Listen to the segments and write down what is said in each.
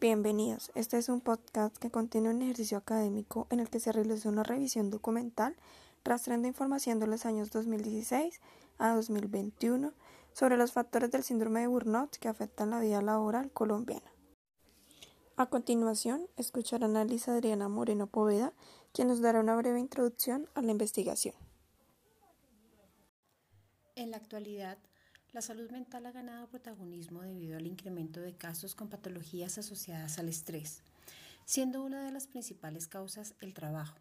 Bienvenidos. Este es un podcast que contiene un ejercicio académico en el que se realizó una revisión documental rastreando información de los años 2016 a 2021 sobre los factores del síndrome de Burnout que afectan la vida laboral colombiana. A continuación, escucharán a Lisa Adriana Moreno Poveda, quien nos dará una breve introducción a la investigación. En la actualidad, la salud mental ha ganado protagonismo debido al incremento de casos con patologías asociadas al estrés, siendo una de las principales causas el trabajo.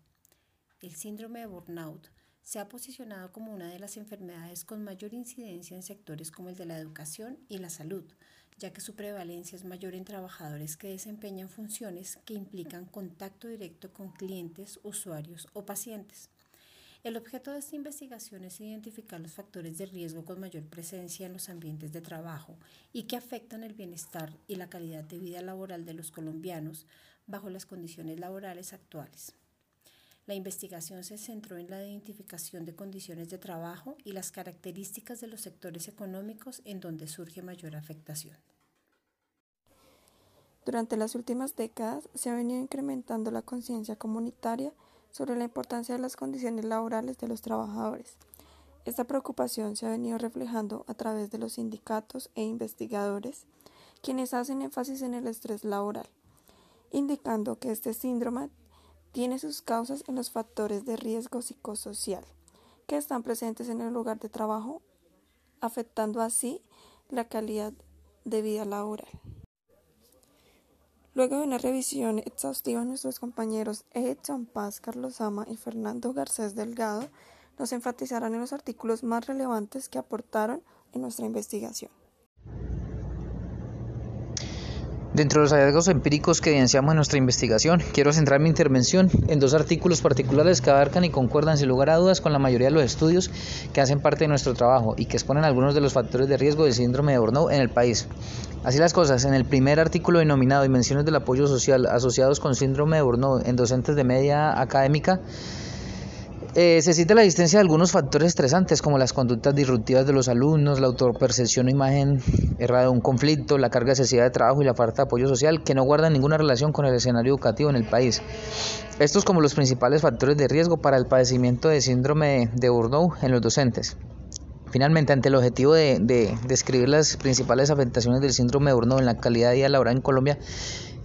El síndrome de burnout se ha posicionado como una de las enfermedades con mayor incidencia en sectores como el de la educación y la salud, ya que su prevalencia es mayor en trabajadores que desempeñan funciones que implican contacto directo con clientes, usuarios o pacientes. El objeto de esta investigación es identificar los factores de riesgo con mayor presencia en los ambientes de trabajo y que afectan el bienestar y la calidad de vida laboral de los colombianos bajo las condiciones laborales actuales. La investigación se centró en la identificación de condiciones de trabajo y las características de los sectores económicos en donde surge mayor afectación. Durante las últimas décadas se ha venido incrementando la conciencia comunitaria sobre la importancia de las condiciones laborales de los trabajadores. Esta preocupación se ha venido reflejando a través de los sindicatos e investigadores, quienes hacen énfasis en el estrés laboral, indicando que este síndrome tiene sus causas en los factores de riesgo psicosocial que están presentes en el lugar de trabajo, afectando así la calidad de vida laboral. Luego de una revisión exhaustiva, nuestros compañeros Edson Paz, Carlos Ama y Fernando Garcés Delgado nos enfatizarán en los artículos más relevantes que aportaron en nuestra investigación. Dentro de los hallazgos empíricos que evidenciamos en nuestra investigación, quiero centrar mi intervención en dos artículos particulares que abarcan y concuerdan sin lugar a dudas con la mayoría de los estudios que hacen parte de nuestro trabajo y que exponen algunos de los factores de riesgo del síndrome de Burnout en el país. Así las cosas, en el primer artículo denominado Dimensiones del apoyo social asociados con síndrome de Burnout en docentes de media académica, eh, se cita la existencia de algunos factores estresantes como las conductas disruptivas de los alumnos, la autopercepción o imagen errada de un conflicto, la carga excesiva de trabajo y la falta de apoyo social que no guardan ninguna relación con el escenario educativo en el país. Estos como los principales factores de riesgo para el padecimiento de síndrome de Burnout en los docentes. Finalmente, ante el objetivo de, describir las principales afectaciones del síndrome de Burnout en la calidad de vida laboral en Colombia,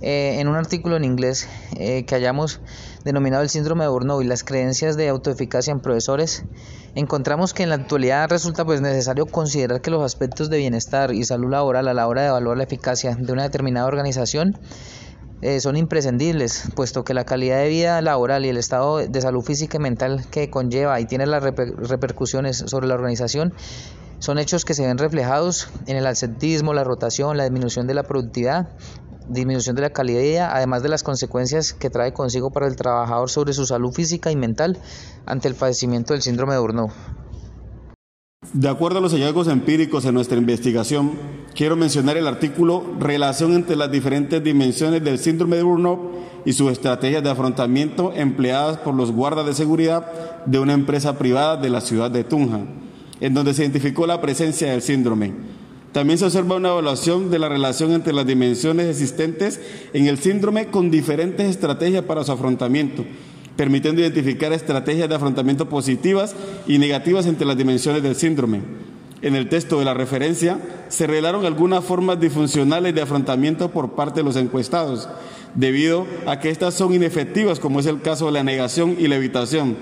eh, en un artículo en inglés eh, que hayamos denominado el síndrome de Burnout y las creencias de autoeficacia en profesores, encontramos que en la actualidad resulta pues necesario considerar que los aspectos de bienestar y salud laboral a la hora de evaluar la eficacia de una determinada organización eh, son imprescindibles, puesto que la calidad de vida laboral y el estado de salud física y mental que conlleva y tiene las repercusiones sobre la organización son hechos que se ven reflejados en el ascentismo, la rotación, la disminución de la productividad disminución de la calidad de vida, además de las consecuencias que trae consigo para el trabajador sobre su salud física y mental ante el padecimiento del síndrome de Burnout. De acuerdo a los hallazgos empíricos en nuestra investigación, quiero mencionar el artículo Relación entre las diferentes dimensiones del síndrome de Burnout y sus estrategias de afrontamiento empleadas por los guardas de seguridad de una empresa privada de la ciudad de Tunja, en donde se identificó la presencia del síndrome. También se observa una evaluación de la relación entre las dimensiones existentes en el síndrome con diferentes estrategias para su afrontamiento, permitiendo identificar estrategias de afrontamiento positivas y negativas entre las dimensiones del síndrome. En el texto de la referencia se revelaron algunas formas disfuncionales de afrontamiento por parte de los encuestados, debido a que estas son inefectivas, como es el caso de la negación y la evitación,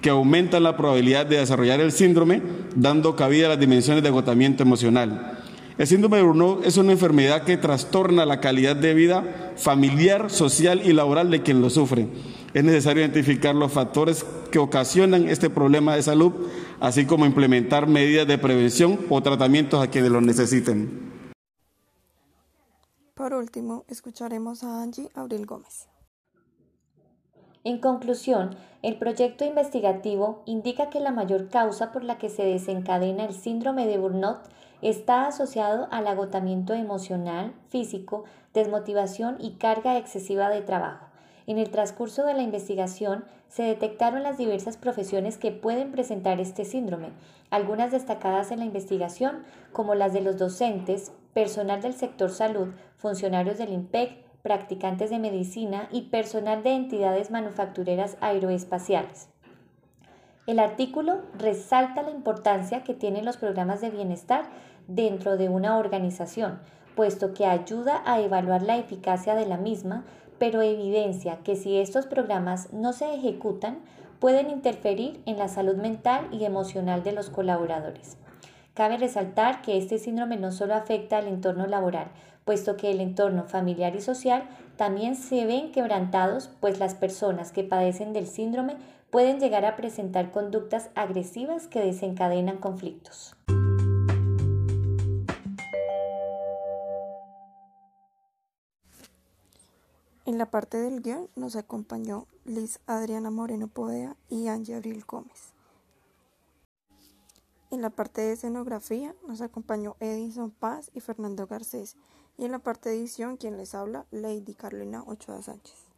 que aumentan la probabilidad de desarrollar el síndrome, dando cabida a las dimensiones de agotamiento emocional. El síndrome de Burnout es una enfermedad que trastorna la calidad de vida familiar, social y laboral de quien lo sufre. Es necesario identificar los factores que ocasionan este problema de salud, así como implementar medidas de prevención o tratamientos a quienes lo necesiten. Por último, escucharemos a Angie Abril Gómez. En conclusión, el proyecto investigativo indica que la mayor causa por la que se desencadena el síndrome de Burnout Está asociado al agotamiento emocional, físico, desmotivación y carga excesiva de trabajo. En el transcurso de la investigación se detectaron las diversas profesiones que pueden presentar este síndrome, algunas destacadas en la investigación como las de los docentes, personal del sector salud, funcionarios del IMPEC, practicantes de medicina y personal de entidades manufactureras aeroespaciales. El artículo resalta la importancia que tienen los programas de bienestar dentro de una organización, puesto que ayuda a evaluar la eficacia de la misma, pero evidencia que si estos programas no se ejecutan, pueden interferir en la salud mental y emocional de los colaboradores. Cabe resaltar que este síndrome no solo afecta al entorno laboral, puesto que el entorno familiar y social también se ven quebrantados, pues las personas que padecen del síndrome pueden llegar a presentar conductas agresivas que desencadenan conflictos. En la parte del guion nos acompañó Liz Adriana Moreno Podea y Angie Abril Gómez. En la parte de escenografía nos acompañó Edison Paz y Fernando Garcés. Y en la parte de edición, quien les habla, Lady Carolina Ochoa Sánchez.